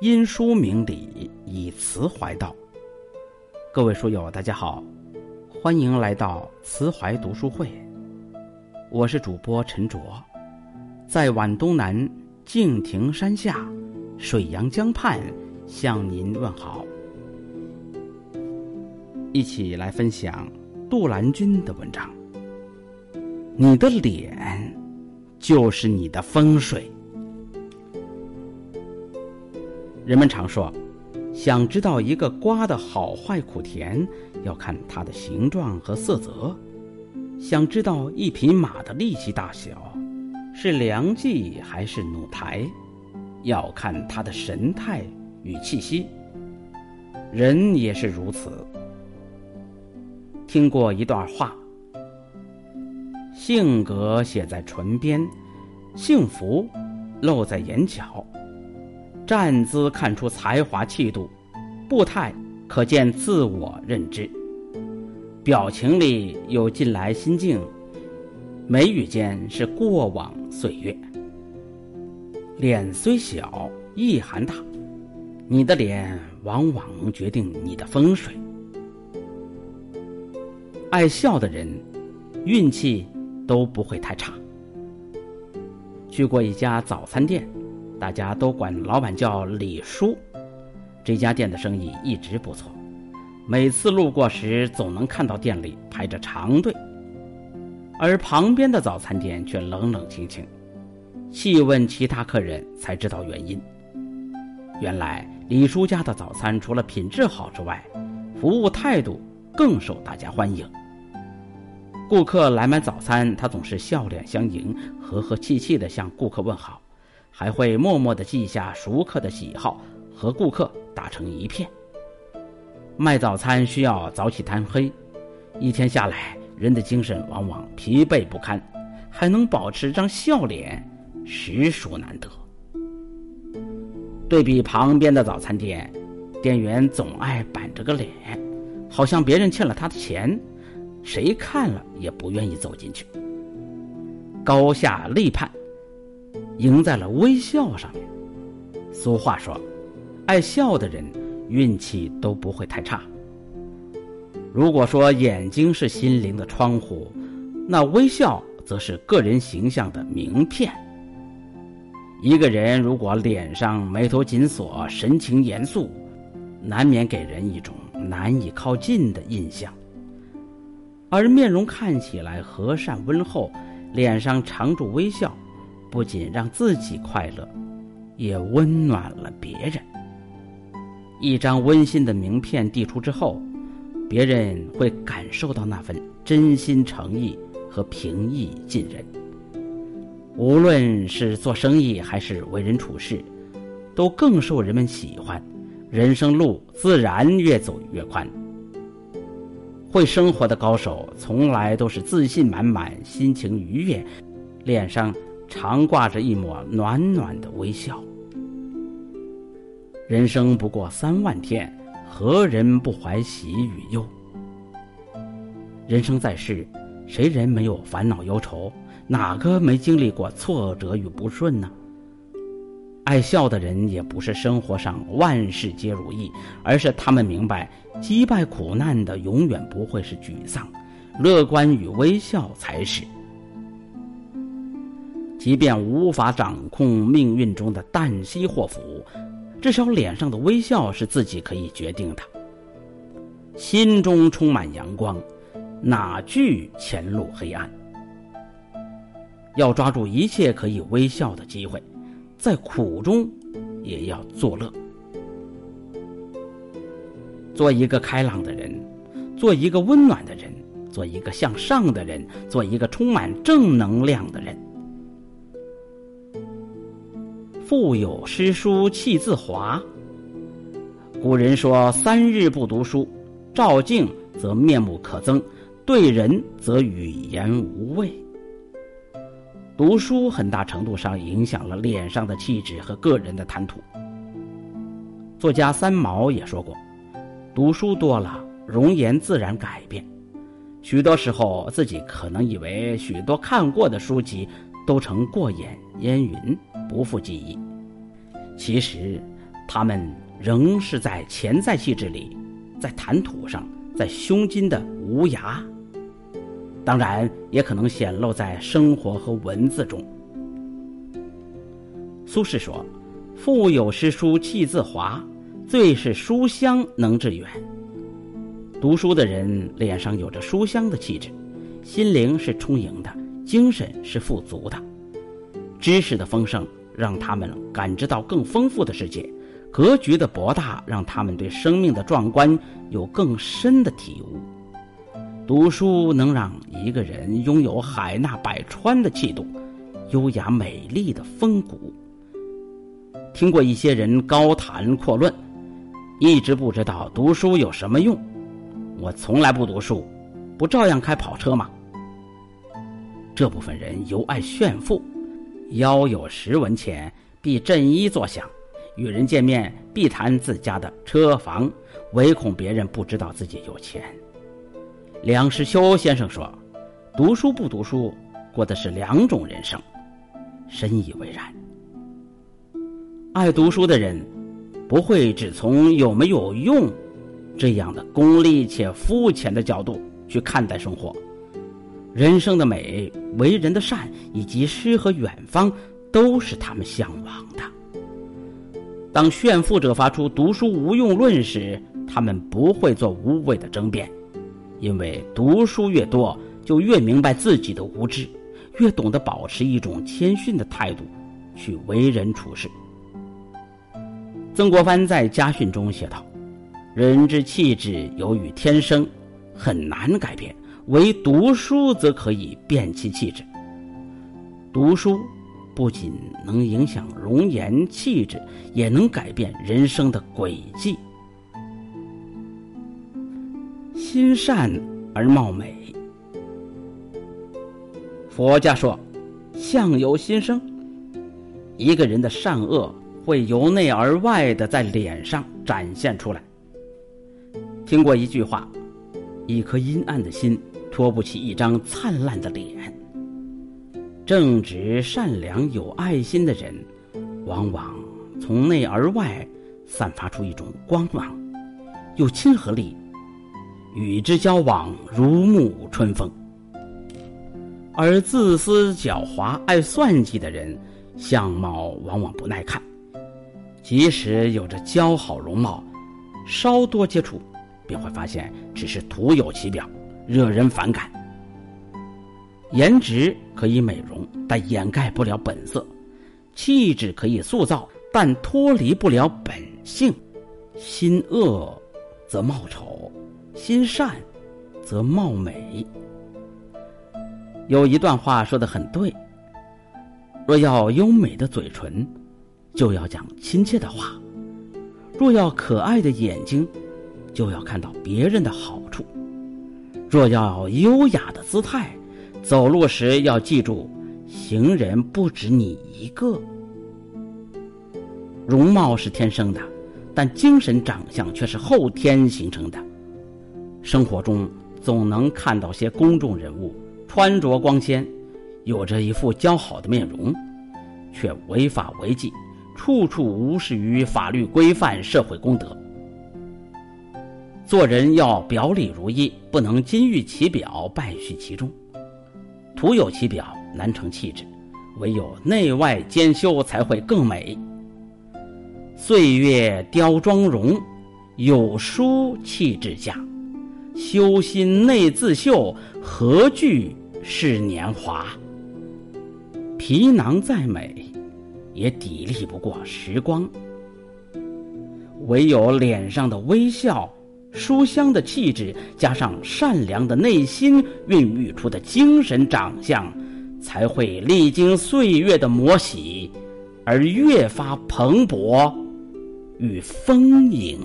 因书明理，以词怀道。各位书友，大家好，欢迎来到词怀读书会。我是主播陈卓，在皖东南敬亭山下，水阳江畔向您问好。一起来分享杜兰君的文章。你的脸，就是你的风水。人们常说，想知道一个瓜的好坏苦甜，要看它的形状和色泽；想知道一匹马的力气大小，是良计还是弩台，要看它的神态与气息。人也是如此。听过一段话：性格写在唇边，幸福露在眼角。站姿看出才华气度，步态可见自我认知，表情里有近来心境，眉宇间是过往岁月。脸虽小，意涵大，你的脸往往能决定你的风水。爱笑的人，运气都不会太差。去过一家早餐店。大家都管老板叫李叔，这家店的生意一直不错，每次路过时总能看到店里排着长队，而旁边的早餐店却冷冷清清。细问其他客人才知道原因，原来李叔家的早餐除了品质好之外，服务态度更受大家欢迎。顾客来买早餐，他总是笑脸相迎，和和气气地向顾客问好。还会默默地记下熟客的喜好，和顾客打成一片。卖早餐需要早起贪黑，一天下来，人的精神往往疲惫不堪，还能保持张笑脸，实属难得。对比旁边的早餐店，店员总爱板着个脸，好像别人欠了他的钱，谁看了也不愿意走进去。高下立判。赢在了微笑上面。俗话说：“爱笑的人，运气都不会太差。”如果说眼睛是心灵的窗户，那微笑则是个人形象的名片。一个人如果脸上眉头紧锁、神情严肃，难免给人一种难以靠近的印象；而面容看起来和善温厚，脸上常驻微笑。不仅让自己快乐，也温暖了别人。一张温馨的名片递出之后，别人会感受到那份真心诚意和平易近人。无论是做生意还是为人处事，都更受人们喜欢，人生路自然越走越宽。会生活的高手从来都是自信满满，心情愉悦，脸上。常挂着一抹暖暖的微笑。人生不过三万天，何人不怀喜与忧？人生在世，谁人没有烦恼忧愁？哪个没经历过挫折与不顺呢？爱笑的人，也不是生活上万事皆如意，而是他们明白，击败苦难的永远不会是沮丧，乐观与微笑才是。即便无法掌控命运中的旦夕祸福，至少脸上的微笑是自己可以决定的。心中充满阳光，哪惧前路黑暗？要抓住一切可以微笑的机会，在苦中也要作乐。做一个开朗的人，做一个温暖的人，做一个向上的人，做一个充满正能量的人。腹有诗书气自华。古人说：“三日不读书，照镜则面目可憎，对人则语言无味。”读书很大程度上影响了脸上的气质和个人的谈吐。作家三毛也说过：“读书多了，容颜自然改变。许多时候，自己可能以为许多看过的书籍都成过眼烟云。”不复记忆，其实他们仍是在潜在气质里，在谈吐上，在胸襟的无涯。当然，也可能显露在生活和文字中。苏轼说：“腹有诗书气自华，最是书香能致远。”读书的人脸上有着书香的气质，心灵是充盈的，精神是富足的。知识的丰盛让他们感知到更丰富的世界，格局的博大让他们对生命的壮观有更深的体悟。读书能让一个人拥有海纳百川的气度，优雅美丽的风骨。听过一些人高谈阔论，一直不知道读书有什么用。我从来不读书，不照样开跑车吗？这部分人尤爱炫富，腰有十文钱必振衣作响，与人见面必谈自家的车房，唯恐别人不知道自己有钱。梁实秋先生说：“读书不读书，过的是两种人生。”深以为然。爱读书的人，不会只从有没有用这样的功利且肤浅的角度去看待生活。人生的美、为人的善以及诗和远方，都是他们向往的。当炫富者发出读书无用论时，他们不会做无谓的争辩。因为读书越多，就越明白自己的无知，越懂得保持一种谦逊的态度去为人处事。曾国藩在家训中写道：“人之气质由于天生，很难改变；唯读书则可以变其气质。读书不仅能影响容颜气质，也能改变人生的轨迹。”心善而貌美。佛家说，相由心生。一个人的善恶会由内而外的在脸上展现出来。听过一句话：一颗阴暗的心托不起一张灿烂的脸。正直、善良、有爱心的人，往往从内而外散发出一种光芒，有亲和力。与之交往如沐春风，而自私狡猾、爱算计的人，相貌往往不耐看。即使有着姣好容貌，稍多接触，便会发现只是徒有其表，惹人反感。颜值可以美容，但掩盖不了本色；气质可以塑造，但脱离不了本性。心恶，则貌丑。心善，则貌美。有一段话说的很对：若要优美的嘴唇，就要讲亲切的话；若要可爱的眼睛，就要看到别人的好；若要优雅的姿态，走路时要记住，行人不止你一个。容貌是天生的，但精神长相却是后天形成的。生活中总能看到些公众人物穿着光鲜，有着一副姣好的面容，却违法违纪，处处无视于法律规范、社会公德。做人要表里如一，不能金玉其表，败絮其中。徒有其表难成气质，唯有内外兼修才会更美。岁月雕妆容，有书气质佳。修心内自秀，何惧是年华？皮囊再美，也砥砺不过时光。唯有脸上的微笑、书香的气质，加上善良的内心孕育出的精神长相，才会历经岁月的磨洗，而越发蓬勃与丰盈。